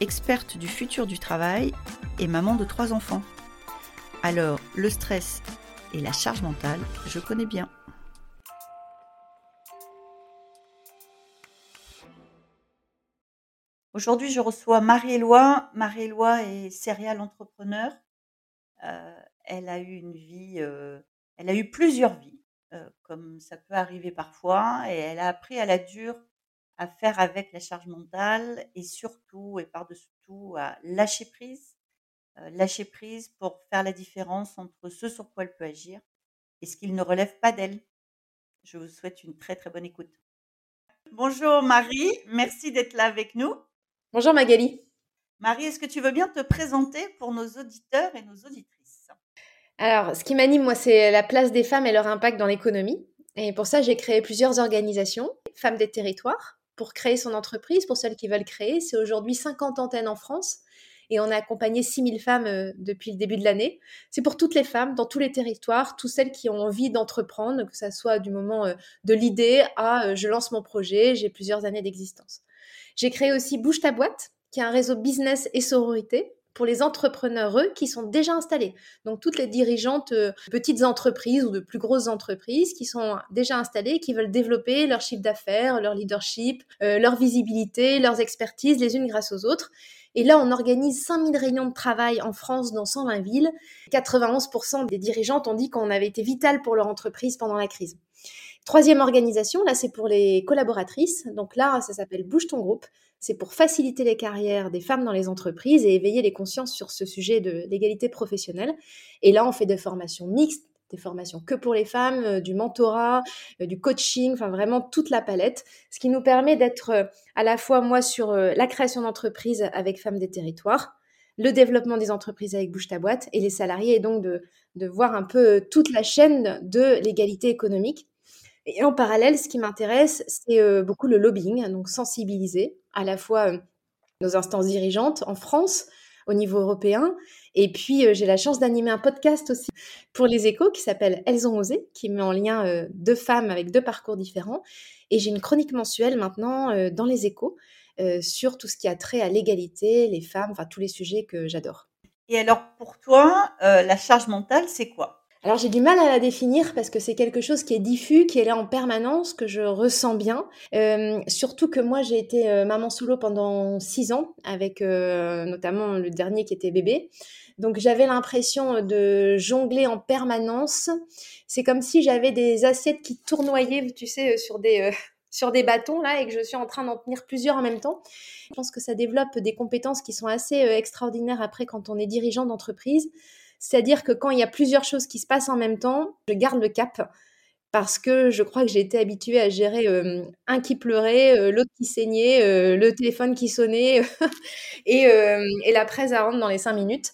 experte du futur du travail et maman de trois enfants. Alors, le stress et la charge mentale, je connais bien. Aujourd'hui, je reçois Marie-Éloi. Marie-Éloi est céréale entrepreneur. Euh, elle a eu une vie, euh, elle a eu plusieurs vies, euh, comme ça peut arriver parfois, et elle a appris à la dure à faire avec la charge mentale et surtout et par-dessus tout à lâcher prise. lâcher prise pour faire la différence entre ce sur quoi elle peut agir et ce qu'il ne relève pas d'elle. Je vous souhaite une très très bonne écoute. Bonjour Marie, merci d'être là avec nous. Bonjour Magali. Marie, est-ce que tu veux bien te présenter pour nos auditeurs et nos auditrices? Alors, ce qui m'anime, moi, c'est la place des femmes et leur impact dans l'économie. Et pour ça, j'ai créé plusieurs organisations, Femmes des territoires, pour créer son entreprise, pour celles qui veulent créer. C'est aujourd'hui 50 antennes en France et on a accompagné 6000 femmes euh, depuis le début de l'année. C'est pour toutes les femmes, dans tous les territoires, toutes celles qui ont envie d'entreprendre, que ce soit du moment euh, de l'idée à euh, je lance mon projet, j'ai plusieurs années d'existence. J'ai créé aussi Bouge ta boîte, qui est un réseau business et sororité pour les entrepreneurs eux qui sont déjà installés. Donc toutes les dirigeantes de petites entreprises ou de plus grosses entreprises qui sont déjà installées, qui veulent développer leur chiffre d'affaires, leur leadership, leur visibilité, leurs expertises les unes grâce aux autres. Et là, on organise 5000 réunions de travail en France dans 120 villes. 91% des dirigeantes ont dit qu'on avait été vital pour leur entreprise pendant la crise. Troisième organisation, là c'est pour les collaboratrices. Donc là, ça s'appelle Bouge ton groupe. C'est pour faciliter les carrières des femmes dans les entreprises et éveiller les consciences sur ce sujet de l'égalité professionnelle. Et là, on fait des formations mixtes, des formations que pour les femmes, euh, du mentorat, euh, du coaching, enfin vraiment toute la palette, ce qui nous permet d'être euh, à la fois moi sur la création d'entreprises avec Femmes des Territoires, le développement des entreprises avec Bouge ta boîte et les salariés, et donc de, de voir un peu toute la chaîne de l'égalité économique et en parallèle, ce qui m'intéresse, c'est euh, beaucoup le lobbying, donc sensibiliser à la fois euh, nos instances dirigeantes en France, au niveau européen. Et puis, euh, j'ai la chance d'animer un podcast aussi pour les échos qui s'appelle Elles ont osé, qui met en lien deux femmes avec deux parcours différents. Et j'ai une chronique mensuelle maintenant dans les échos sur tout ce qui a trait à l'égalité, les femmes, enfin tous les sujets que j'adore. Et alors, pour toi, la charge mentale, c'est quoi? Alors j'ai du mal à la définir parce que c'est quelque chose qui est diffus, qui est là en permanence, que je ressens bien. Euh, surtout que moi j'ai été euh, maman solo pendant six ans, avec euh, notamment le dernier qui était bébé. Donc j'avais l'impression de jongler en permanence. C'est comme si j'avais des assiettes qui tournoyaient, tu sais, sur des sur des bâtons là et que je suis en train d'en tenir plusieurs en même temps. Je pense que ça développe des compétences qui sont assez extraordinaires après quand on est dirigeant d'entreprise. C'est-à-dire que quand il y a plusieurs choses qui se passent en même temps, je garde le cap parce que je crois que j'ai été habituée à gérer un qui pleurait, l'autre qui saignait, le téléphone qui sonnait et, la presse à rendre dans les cinq minutes.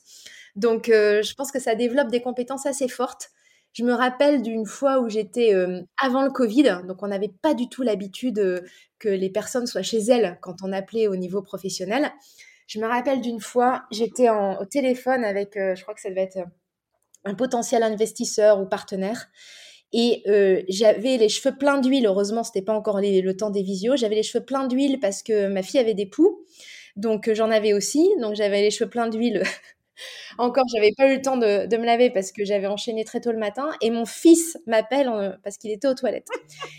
Donc, je pense que ça développe des compétences assez fortes. Je me rappelle d'une fois où j'étais avant le Covid, donc on n'avait pas du tout l'habitude que les personnes soient chez elles quand on appelait au niveau professionnel. Je me rappelle d'une fois, j'étais au téléphone avec, euh, je crois que ça devait être euh, un potentiel investisseur ou partenaire. Et euh, j'avais les cheveux pleins d'huile. Heureusement, c'était pas encore le temps des visios. J'avais les cheveux pleins d'huile parce que ma fille avait des poux. Donc j'en avais aussi. Donc j'avais les cheveux pleins d'huile encore, j'avais pas eu le temps de, me laver parce que j'avais enchaîné très tôt le matin. Et mon fils m'appelle parce qu'il était aux toilettes.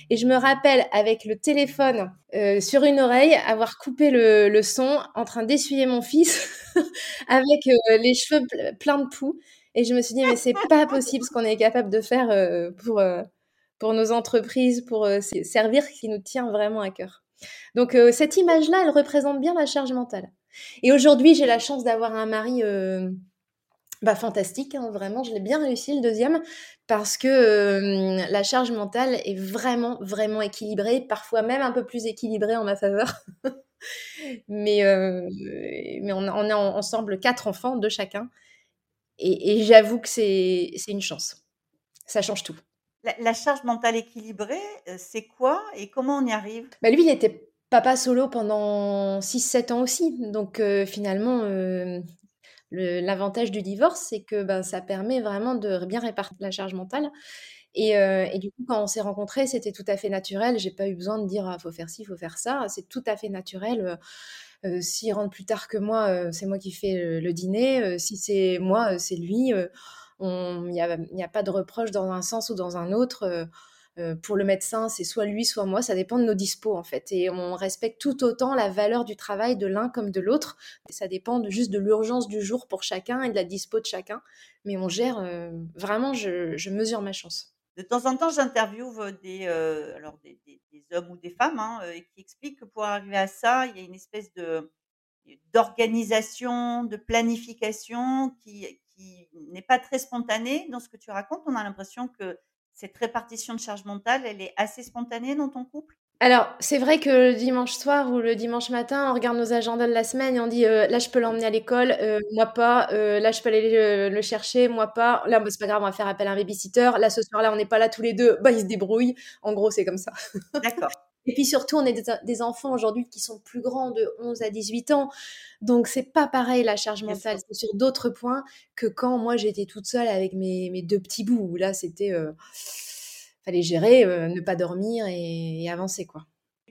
Et je me rappelle avec le téléphone euh, sur une oreille avoir coupé le, son en train d'essuyer mon fils avec euh, les cheveux pleins de poux. Et je me suis dit, mais c'est pas possible ce qu'on est capable de faire euh, pour, pour nos entreprises, pour servir qui nous tient vraiment à cœur. Donc cette image-là, elle représente bien la charge mentale. Et aujourd'hui, j'ai la chance d'avoir un mari euh, bah, fantastique, hein, vraiment, je l'ai bien réussi le deuxième, parce que euh, la charge mentale est vraiment, vraiment équilibrée, parfois même un peu plus équilibrée en ma faveur. mais, mais on, on est ensemble quatre enfants, de chacun. Et, j'avoue que c'est une chance. Ça change tout. La, charge mentale équilibrée, c'est quoi et comment on y arrive? Bah Lui, il était papa solo pendant 6-7 ans aussi. Donc finalement, l'avantage du divorce, c'est que ben, ça permet vraiment de bien répartir la charge mentale. Et, et, du coup, quand on s'est rencontrés, c'était tout à fait naturel. J'ai pas eu besoin de dire, ah, faut faire ci, faut faire ça. C'est tout à fait naturel. Euh, s'il rentre plus tard que moi, euh, c'est moi qui fais le, dîner. Euh, si c'est moi, c'est lui. Il n'y a, pas de reproche dans un sens ou dans un autre. Pour le médecin, c'est soit lui, soit moi. Ça dépend de nos dispos, en fait. Et on respecte tout autant la valeur du travail de l'un comme de l'autre. Ça dépend juste de l'urgence du jour pour chacun et de la dispo de chacun. Mais on gère, vraiment, je mesure ma chance. De temps en temps, j'interviewe des, alors des, hommes ou des femmes hein, qui expliquent que pour arriver à ça, il y a une espèce de d'organisation, de planification qui, qui n'est pas très spontanée. Dans ce que tu racontes, on a l'impression que cette répartition de charge mentale, elle est assez spontanée dans ton couple? Alors, c'est vrai que le dimanche soir ou le dimanche matin, on regarde nos agendas de la semaine et on dit euh, là, je peux l'emmener à l'école, euh, moi pas. Euh, là, je peux aller le, chercher, moi pas. Là, bah, c'est pas grave, on va faire appel à un babysitter. Là, ce soir-là, on n'est pas là tous les deux. Bah, ils se débrouillent. En gros, c'est comme ça. D'accord. Et puis surtout, on est des, enfants aujourd'hui qui sont plus grands de 11 à 18 ans. Donc, c'est pas pareil la charge mentale. C'est sur d'autres points que quand moi, j'étais toute seule avec mes, mes deux petits bouts. Là, c'était fallait gérer, euh, ne pas dormir et, avancer quoi.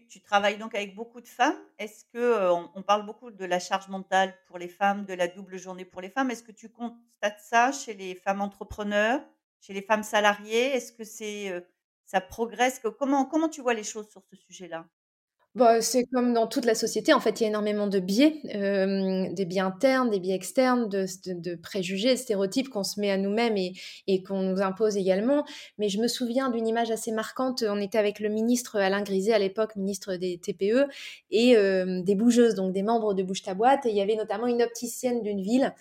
Tu travailles donc avec beaucoup de femmes. Est-ce que euh, on, parle beaucoup de la charge mentale pour les femmes, de la double journée pour les femmes Est-ce que tu constates ça chez les femmes entrepreneurs, chez les femmes salariées? Est-ce que c'est euh, ça progresse Comment comment tu vois les choses sur ce sujet-là? Bah, c'est comme dans toute la société, en fait, il y a énormément de biais, des biais internes, des biais externes, de, préjugés, de stéréotypes qu'on se met à nous-mêmes et, qu'on nous impose également. Mais je me souviens d'une image assez marquante. On était avec le ministre Alain Griset à l'époque, ministre des TPE, et des bougeuses, donc des membres de Bouge ta boîte. Et il y avait notamment une opticienne d'une ville.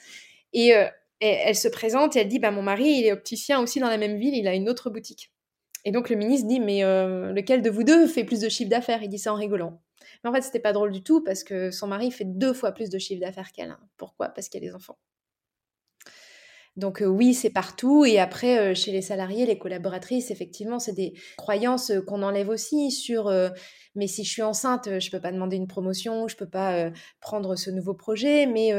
Et, elle se présente et elle dit bah, Mon mari, il est opticien aussi dans la même ville, il a une autre boutique. Et donc le ministre dit mais euh, lequel de vous deux fait plus de chiffre d'affaires? Il dit ça en rigolant. Mais en fait c'était pas drôle du tout parce que son mari fait deux fois plus de chiffre d'affaires qu'elle. Hein. Pourquoi? Parce qu'il a des enfants. Donc euh, oui, c'est partout. Et après, euh, chez les salariés, les collaboratrices, effectivement, c'est des croyances qu'on enlève aussi sur mais si je suis enceinte, je peux pas demander une promotion, je peux pas prendre ce nouveau projet, mais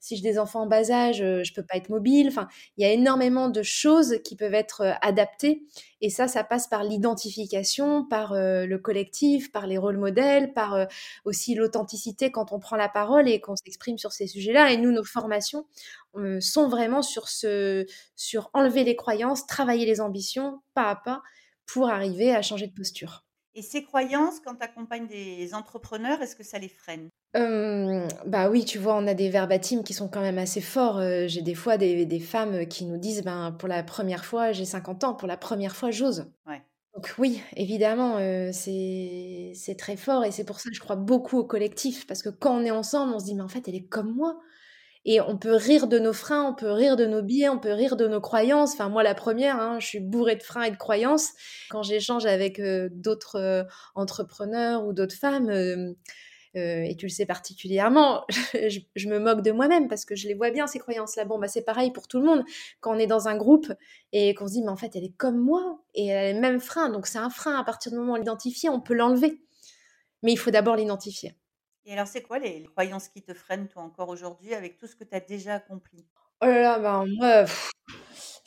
si j'ai des enfants en bas âge, je peux pas être mobile. Enfin, il y a énormément de choses qui peuvent être adaptées et ça, ça passe par l'identification, par le collectif, par les rôles modèles, par aussi l'authenticité quand on prend la parole et qu'on s'exprime sur ces sujets-là. Et nous, nos formations sont vraiment sur ce, sur enlever les croyances, travailler les ambitions pas à pas pour arriver à changer de posture. Et ces croyances, quand tu accompagnes des entrepreneurs, est-ce que ça les freine? Bah oui, tu vois, on a des verbatims qui sont quand même assez forts. j'ai des fois des, femmes qui nous disent, ben, pour la première fois, j'ai 50 ans, pour la première fois, j'ose. Donc oui, évidemment, c'est très fort et c'est pour ça que je crois beaucoup au collectif, parce que quand on est ensemble, on se dit, mais en fait, elle est comme moi. Et on peut rire de nos freins, on peut rire de nos biais, on peut rire de nos croyances. Enfin, moi, la première, hein, je suis bourrée de freins et de croyances. Quand j'échange avec euh, d'autres euh, entrepreneurs ou d'autres femmes, euh, et tu le sais particulièrement, je, me moque de moi-même parce que je les vois bien, ces croyances-là. Bon, bah, c'est pareil pour tout le monde. Quand on est dans un groupe et qu'on se dit, mais en fait, elle est comme moi et elle a les mêmes freins. Donc, c'est un frein. À partir du moment où on l'identifie, on peut l'enlever. Mais il faut d'abord l'identifier. Et alors, c'est quoi les, croyances qui te freinent, toi, encore aujourd'hui, avec tout ce que tu as déjà accompli? Oh là là, ben, moi,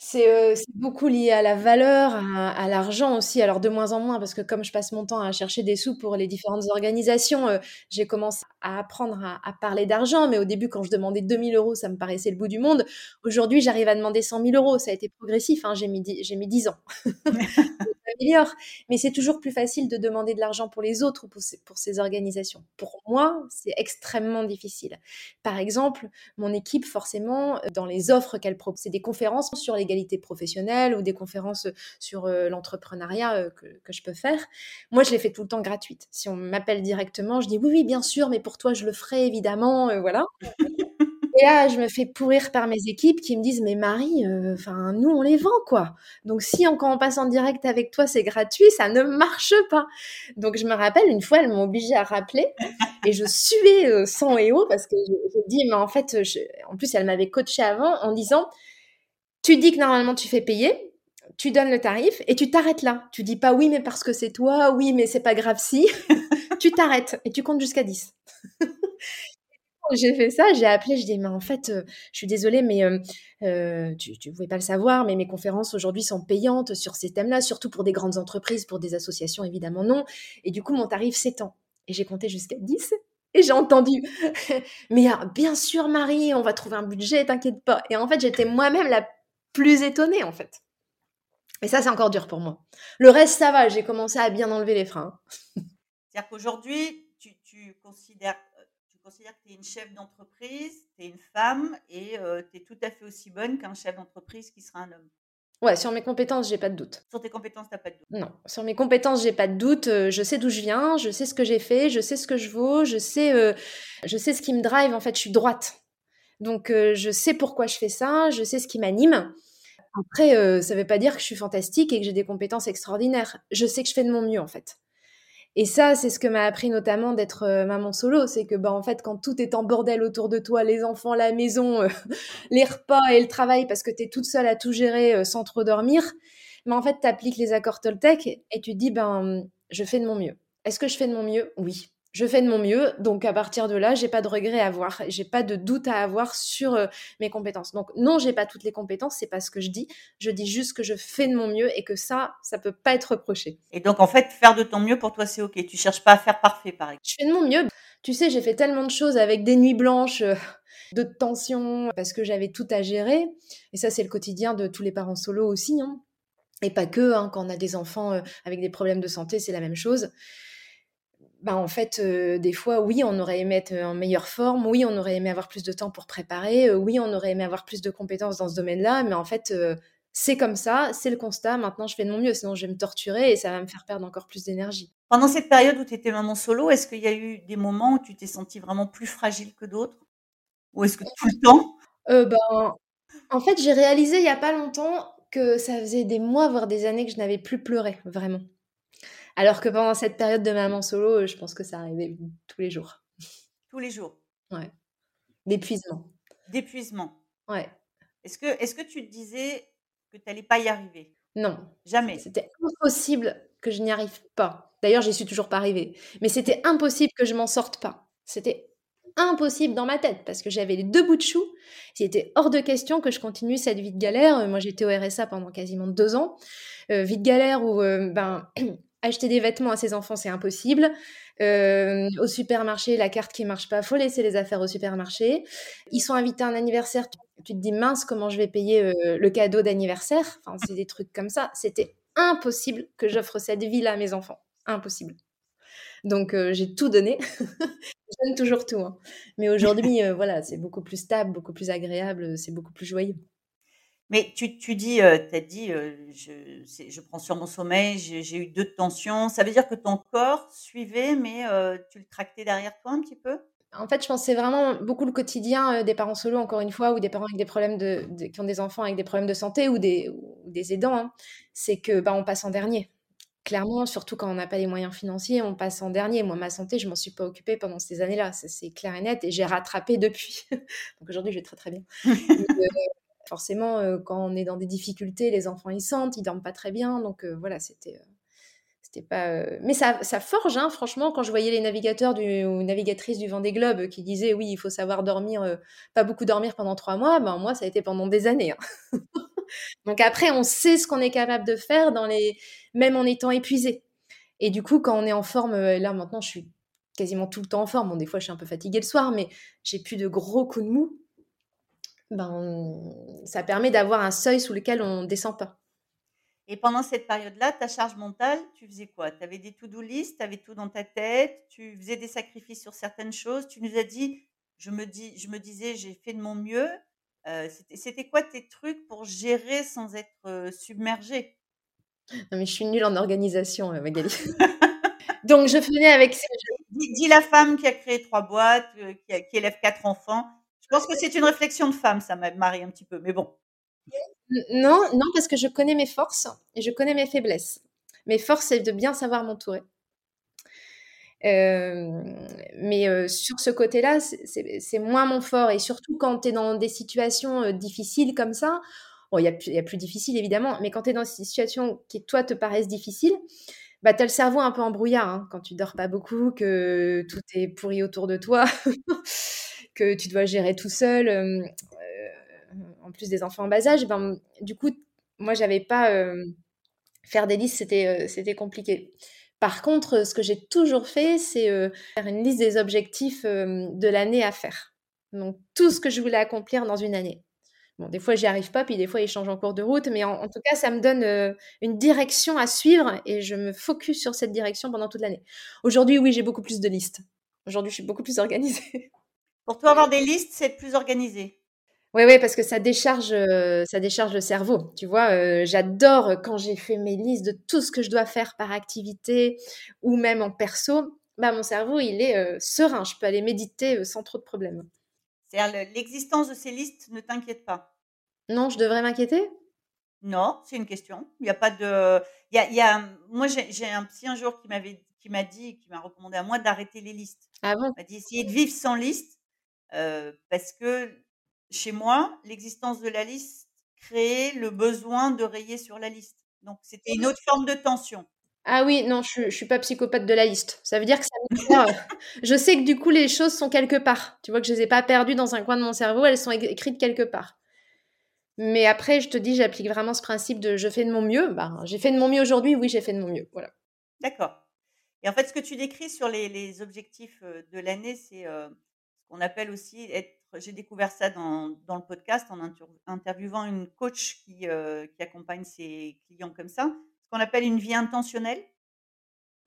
c'est beaucoup lié à la valeur, à, l'argent aussi. Alors, de moins en moins, parce que comme je passe mon temps à chercher des sous pour les différentes organisations, j'ai commencé à apprendre à, parler d'argent. Mais au début, quand je demandais 2000 euros, ça me paraissait le bout du monde. Aujourd'hui, j'arrive à demander 100 000 euros. Ça a été progressif. Hein, j'ai mis, mis 10 ans. Mais c'est toujours plus facile de demander de l'argent pour les autres ou pour ces, pour ces organisations. Pour moi, c'est extrêmement difficile. Par exemple, mon équipe, forcément, dans les offres qu'elle propose, c'est des conférences sur l'égalité professionnelle ou des conférences sur euh, l'entrepreneuriat euh, que, que, je peux faire. Moi, je les fais tout le temps gratuites. Si on m'appelle directement, je dis oui, oui, bien sûr, mais pour toi, je le ferai évidemment. Euh, voilà. Et là, je me fais pourrir par mes équipes qui me disent mais Marie, euh, enfin nous on les vend quoi. Donc si on, quand on passe en direct avec toi c'est gratuit, ça ne marche pas. Donc je me rappelle une fois elles m'ont obligée à rappeler et je suais euh, sang et eau parce que je, dis mais en fait, en plus elle m'avait coaché avant en disant tu dis que normalement tu fais payer, tu donnes le tarif et tu t'arrêtes là. Tu dis pas oui mais parce que c'est toi, oui mais c'est pas grave si. tu t'arrêtes et tu comptes jusqu'à 10. j'ai fait ça, j'ai appelé, je dis mais en fait, euh, je suis désolée, mais euh, euh, tu ne pouvais pas le savoir, mais mes conférences aujourd'hui sont payantes sur ces thèmes-là, surtout pour des grandes entreprises, pour des associations évidemment non. Et du coup, mon tarif s'étend. Et j'ai compté jusqu'à 10 et j'ai entendu, mais ah, bien sûr Marie, on va trouver un budget, t'inquiète pas. Et en fait, j'étais moi-même la plus étonnée en fait. Et ça, c'est encore dur pour moi. Le reste, ça va, j'ai commencé à bien enlever les freins. C'est-à-dire qu'aujourd'hui, tu, tu considères considères que tu es une chef d'entreprise, tu es une femme et euh, tu es tout à fait aussi bonne qu'un chef d'entreprise qui sera un homme. Ouais, sur mes compétences, j'ai pas de doute. Sur tes compétences, t'as pas de doute. Non, sur mes compétences, j'ai pas de doute. Euh, je sais d'où je viens, je sais ce que j'ai fait, je sais ce que je vaux, je sais, euh, je sais ce qui me drive. En fait, je suis droite, donc je sais pourquoi je fais ça, je sais ce qui m'anime. Après, ça veut pas dire que je suis fantastique et que j'ai des compétences extraordinaires. Je sais que je fais de mon mieux, en fait. Et ça, c'est ce que m'a appris notamment d'être euh, maman solo, c'est que bah en fait quand tout est en bordel autour de toi, les enfants, la maison, euh, les repas et le travail parce que tu es toute seule à tout gérer euh, sans trop dormir, mais en fait tu appliques les accords Toltec et tu te dis ben je fais de mon mieux. Est-ce que je fais de mon mieux? Oui je fais de mon mieux. Donc à partir de là, j'ai pas de regret à avoir, j'ai pas de doute à avoir sur euh, mes compétences. Donc non, j'ai pas toutes les compétences, c'est pas ce que je dis. Je dis juste que je fais de mon mieux et que ça, ça peut pas être reproché. Et donc en fait, faire de ton mieux pour toi, c'est ok. Tu cherches pas à faire parfait, par exemple. Je fais de mon mieux. Tu sais, j'ai fait tellement de choses avec des nuits blanches. Euh, de tension parce que j'avais tout à gérer et ça c'est le quotidien de tous les parents solo aussi hein. et pas que hein, quand on a des enfants euh, avec des problèmes de santé c'est la même chose bah, en fait, euh, des fois, oui, on aurait aimé être en meilleure forme, oui, on aurait aimé avoir plus de temps pour préparer, euh, oui, on aurait aimé avoir plus de compétences dans ce domaine-là, mais en fait, euh, c'est comme ça, c'est le constat, maintenant je fais de mon mieux, sinon je vais me torturer et ça va me faire perdre encore plus d'énergie. Pendant cette période où tu étais maman solo, est-ce qu'il y a eu des moments où tu t'es sentie vraiment plus fragile que d'autres? Ou est-ce que tout le temps? Ben, En fait, j'ai réalisé il n'y a pas longtemps que ça faisait des mois, voire des années que je n'avais plus pleuré, vraiment. Alors que pendant cette période de maman solo, je pense que ça arrivait tous les jours. Tous les jours Ouais. D'épuisement. D'épuisement. Ouais. Est-ce que, est que tu te disais que tu n'allais pas y arriver? Non. Jamais. C'était impossible que je n'y arrive pas. D'ailleurs, j'y suis toujours pas arrivée. Mais c'était impossible que je m'en sorte pas. C'était impossible dans ma tête parce que j'avais les deux bouts de chou. C'était hors de question que je continue cette vie de galère. Moi, j'étais au RSA pendant quasiment deux ans. Euh, vie de galère où euh, ben, acheter des vêtements à ses enfants, c'est impossible. Euh, au supermarché, la carte qui marche pas, faut laisser les affaires au supermarché. Ils sont invités à un anniversaire, tu, te dis mince, comment je vais payer euh, le cadeau d'anniversaire? C'est des trucs comme ça. C'était impossible que j'offre cette vie-là à mes enfants. Impossible. Donc euh, j'ai tout donné. je donne toujours tout. Hein. Mais aujourd'hui, voilà, c'est beaucoup plus stable, beaucoup plus agréable, c'est beaucoup plus joyeux. Mais tu, tu dis, euh, tu as dit, euh, je, je prends sur mon sommeil, j'ai eu deux tensions. Ça veut dire que ton corps suivait, mais euh, tu le tractais derrière toi un petit peu? En fait, je pense que c'est vraiment beaucoup le quotidien des parents solo, encore une fois, ou des parents avec des problèmes de, qui ont des enfants avec des problèmes de santé ou des, des aidants. Hein. C'est que bah, on passe en dernier. Clairement, surtout quand on n'a pas les moyens financiers, on passe en dernier. Moi, ma santé, je m'en suis pas occupée pendant ces années-là. C'est clair et net. Et j'ai rattrapé depuis. Donc aujourd'hui, je vais très très bien. Forcément, euh, quand on est dans des difficultés, les enfants ils sentent, ils dorment pas très bien, donc euh, voilà, c'était euh, c'était pas. Mais ça, forge, hein, franchement, quand je voyais les navigateurs du, ou navigatrices du Vendée Globe qui disaient oui, il faut savoir dormir, pas beaucoup dormir pendant trois mois, ben moi ça a été pendant des années. Hein. donc après, on sait ce qu'on est capable de faire dans les, même en étant épuisé. Et du coup, quand on est en forme, là maintenant, je suis quasiment tout le temps en forme. Des fois, je suis un peu fatiguée le soir, mais j'ai plus de gros coups de mou ben, ça permet d'avoir un seuil sous lequel on ne descend pas. Et pendant cette période-là, ta charge mentale, tu faisais quoi? Tu avais des to-do list, tu avais tout dans ta tête, tu faisais des sacrifices sur certaines choses. Tu nous as dit, je me, dis, je me disais, j'ai fait de mon mieux. Euh, c'était quoi tes trucs pour gérer sans être euh, submergé? Non, mais je suis nulle en organisation, euh, Magali. Donc, je faisais avec. Dis, dis, la femme qui a créé trois boîtes, qui, qui élève quatre enfants pense que c'est une réflexion de femme, ça m'a marie un petit peu, mais bon. Non, non, parce que je connais mes forces et je connais mes faiblesses. Mes forces, c'est de bien savoir m'entourer. Euh, mais euh, sur ce côté-là, c'est moins mon fort. Et surtout quand tu es dans des situations euh, difficiles comme ça, bon, il y, a plus difficile évidemment, mais quand tu es dans des situations qui, toi, te paraissent difficiles, bah, tu as le cerveau un peu embrouillard hein, quand tu dors pas beaucoup, que tout est pourri autour de toi, que tu dois gérer tout seul, en plus des enfants en bas âge. Ben, du coup, moi, j'avais pas. faire des listes, c'était compliqué. Par contre, ce que j'ai toujours fait, c'est euh, faire une liste des objectifs euh, de l'année à faire. Donc, tout ce que je voulais accomplir dans une année. Bon, des fois, j'y arrive pas, puis des fois, ils changent en cours de route, mais en, tout cas, ça me donne euh, une direction à suivre et je me focus sur cette direction pendant toute l'année. Aujourd'hui, oui, j'ai beaucoup plus de listes. Aujourd'hui, je suis beaucoup plus organisée. Pour toi, avoir des listes, c'est plus organisé. Oui, oui, parce que ça décharge, euh, ça décharge le cerveau. Tu vois, euh, j'adore quand j'ai fait mes listes de tout ce que je dois faire par activité ou même en perso. Bah, mon cerveau, il est euh, serein. Je peux aller méditer sans trop de problèmes. C'est-à-dire, l'existence de ces listes ne t'inquiète pas? Non, je devrais m'inquiéter? Non, c'est une question. Il n'y a pas de. Il y a, il y a... Moi, j'ai un psy un jour qui m'avait qui m'a dit, qui m'a recommandé à moi d'arrêter les listes. Ah bon? Il m'a dit essayer de vivre sans liste parce que chez moi, l'existence de la liste créait le besoin de rayer sur la liste. Donc, c'était une autre forme de tension. Ah oui, non, je, ne suis pas psychopathe de la liste. Ça veut dire que ça Je sais que du coup, les choses sont quelque part. Tu vois que je les ai pas perdues dans un coin de mon cerveau, elles sont écrites quelque part. Mais après, je te dis, j'applique vraiment ce principe de je fais de mon mieux. Bah, j'ai fait de mon mieux aujourd'hui, oui, j'ai fait de mon mieux. Voilà. D'accord. Et en fait, ce que tu décris sur les, objectifs euh, de l'année, c'est euh, ce qu'on appelle aussi être j'ai découvert ça dans, dans, le podcast en interviewant une coach qui, euh, qui, accompagne ses clients comme ça, ce qu'on appelle une vie intentionnelle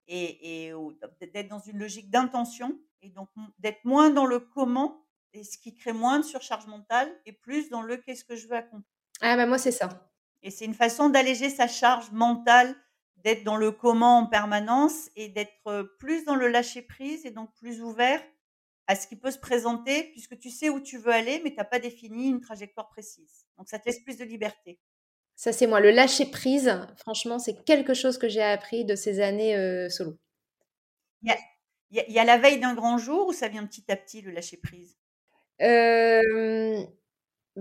et, et d'être dans une logique d'intention et donc d'être moins dans le comment et ce qui crée moins de surcharge mentale et plus dans le qu'est-ce que je veux accomplir. Ah bah moi c'est ça. Et c'est une façon d'alléger sa charge mentale, d'être dans le comment en permanence et d'être plus dans le lâcher prise et donc plus ouvert à ce qui peut se présenter, puisque tu sais où tu veux aller, mais tu n'as pas défini une trajectoire précise. Donc, ça te laisse plus de liberté. Ça, c'est moi. Le lâcher prise, franchement, c'est quelque chose que j'ai appris de ces années euh, solo. Il y, a, la veille d'un grand jour ou ça vient petit à petit, le lâcher prise? Euh,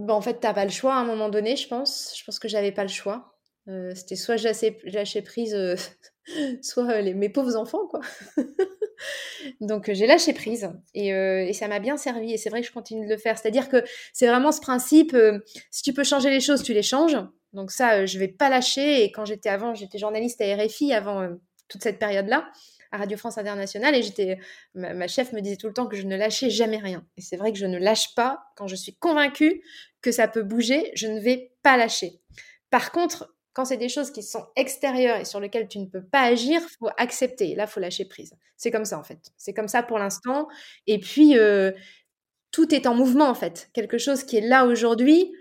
En fait, tu n'as pas le choix à un moment donné, je pense. Je pense que j'avais pas le choix. Euh, c'était soit je lâchais, prise, soit les, mes pauvres enfants, quoi. Donc j'ai lâché prise et, ça m'a bien servi et c'est vrai que je continue de le faire. C'est-à-dire que c'est vraiment ce principe, si tu peux changer les choses, tu les changes. Donc ça, je vais pas lâcher. Et quand j'étais avant, j'étais journaliste à RFI avant toute cette période-là à Radio France Internationale et j'étais ma, chef me disait tout le temps que je ne lâchais jamais rien et c'est vrai que je ne lâche pas quand je suis convaincue que ça peut bouger je ne vais pas lâcher par contre quand c'est des choses qui sont extérieures et sur lesquelles tu ne peux pas agir, faut accepter. Là, faut lâcher prise. C'est comme ça en fait. C'est comme ça pour l'instant. Et puis euh, tout est en mouvement en fait. Quelque chose qui est là aujourd'hui,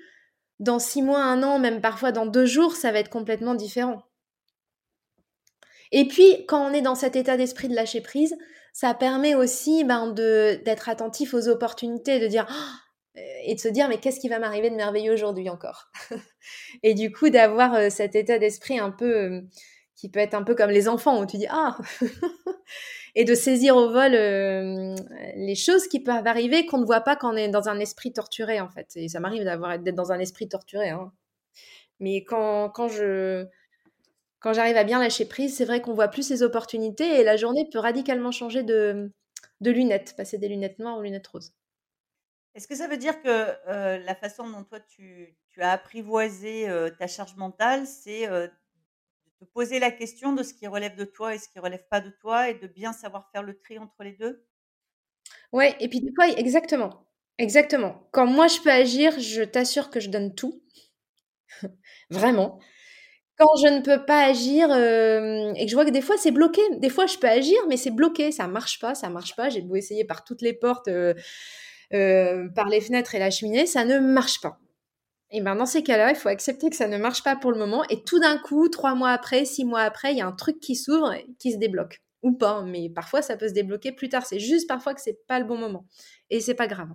dans six mois, un an, même parfois dans deux jours, ça va être complètement différent. Et puis, quand on est dans cet état d'esprit de lâcher prise, ça permet aussi ben, d'être attentif aux opportunités, de dire «Ah, et de se dire mais qu'est-ce qui va m'arriver de merveilleux aujourd'hui encore et du coup d'avoir euh, cet état d'esprit un peu euh, qui peut être un peu comme les enfants où tu dis ah et de saisir au vol les choses qui peuvent arriver qu'on ne voit pas quand on est dans un esprit torturé en fait et ça m'arrive d'avoir d'être dans un esprit torturé hein. mais quand, quand je quand j'arrive à bien lâcher prise c'est vrai qu'on voit plus ces opportunités et la journée peut radicalement changer de, de lunettes passer des lunettes noires aux lunettes roses est-ce que ça veut dire que la façon dont toi tu, as apprivoisé ta charge mentale, c'est de te poser la question de ce qui relève de toi et ce qui relève pas de toi et de bien savoir faire le tri entre les deux? Ouais, et puis des fois, exactement. Exactement. Quand moi je peux agir, je t'assure que je donne tout. Vraiment. Quand je ne peux pas agir et que je vois que des fois c'est bloqué, des fois je peux agir, mais c'est bloqué, ça marche pas, ça marche pas. J'ai beau essayer par toutes les portes. Par les fenêtres et la cheminée, ça ne marche pas. Et ben dans ces cas-là, il faut accepter que ça ne marche pas pour le moment. Et tout d'un coup, trois mois après, six mois après, il y a un truc qui s'ouvre, qui se débloque. Ou pas, mais parfois ça peut se débloquer plus tard. C'est juste parfois que c'est pas le bon moment. Et c'est pas grave.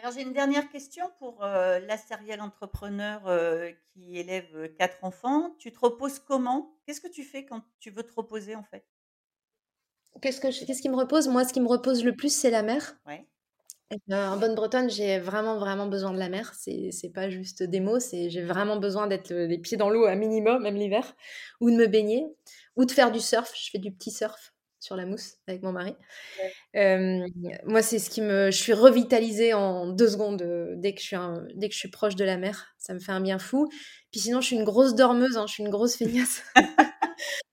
Alors j'ai une dernière question pour euh, la serial entrepreneur euh, qui élève euh, quatre enfants. Tu te reposes comment? Qu'est-ce que tu fais quand tu veux te reposer en fait? Qu'est-ce, que je- qu'est-ce qui me repose? Moi, ce qui me repose le plus, c'est la mer. Ouais. Euh, en bonne bretonne, j'ai vraiment, vraiment besoin de la mer. C'est, c'est pas juste des mots, c'est j'ai vraiment besoin d'être le- les pieds dans l'eau à minimum, même l'hiver, ou de me baigner, ou de faire du surf. Je fais du petit surf sur la mousse avec mon mari. Euh, moi, c'est ce qui me. Je suis revitalisée en deux secondes euh, dès que je suis, un- dès que je suis proche de la mer. Ça me fait un bien fou. Puis sinon, je suis une grosse dormeuse, hein, je suis une grosse feignasse.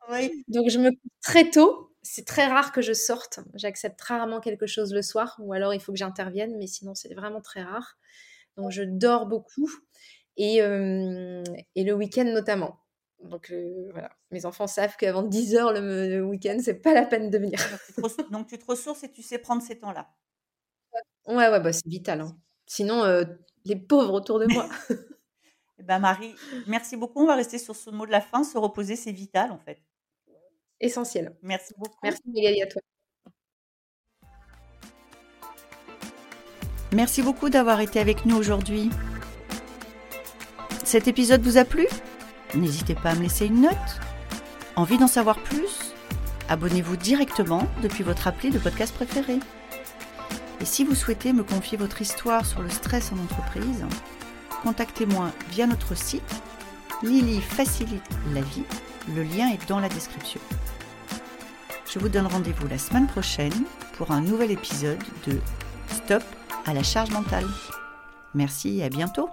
Oui. Donc, je me couche très tôt. C'est très rare que je sorte. J'accepte rarement quelque chose le soir, ou alors il faut que j'intervienne, mais sinon, c'est vraiment très rare. Donc, je dors beaucoup, et, euh, et le week-end notamment. Donc, euh, voilà. Mes enfants savent qu'avant 10 heures le, le week-end, c'est pas la peine de venir. Donc tu, te res- donc tu te ressources et tu sais prendre ces temps-là. Ouais, ouais, bah, c'est vital. hein. Sinon, euh, les pauvres autour de moi. Eh ben Marie, merci beaucoup. On va rester sur ce mot de la fin. Se reposer, c'est vital en fait. Essentiel. Merci beaucoup. Merci Magali à toi. Merci beaucoup d'avoir été avec nous aujourd'hui. Cet épisode vous a plu? N'hésitez pas à me laisser une note. Envie d'en savoir plus? Abonnez-vous directement depuis votre appli de podcast préféré. Et si vous souhaitez me confier votre histoire sur le stress en entreprise, contactez-moi via notre site Lily facilite la vie. Le lien est dans la description. Je vous donne rendez-vous la semaine prochaine pour un nouvel épisode de Stop à la charge mentale. Merci et à bientôt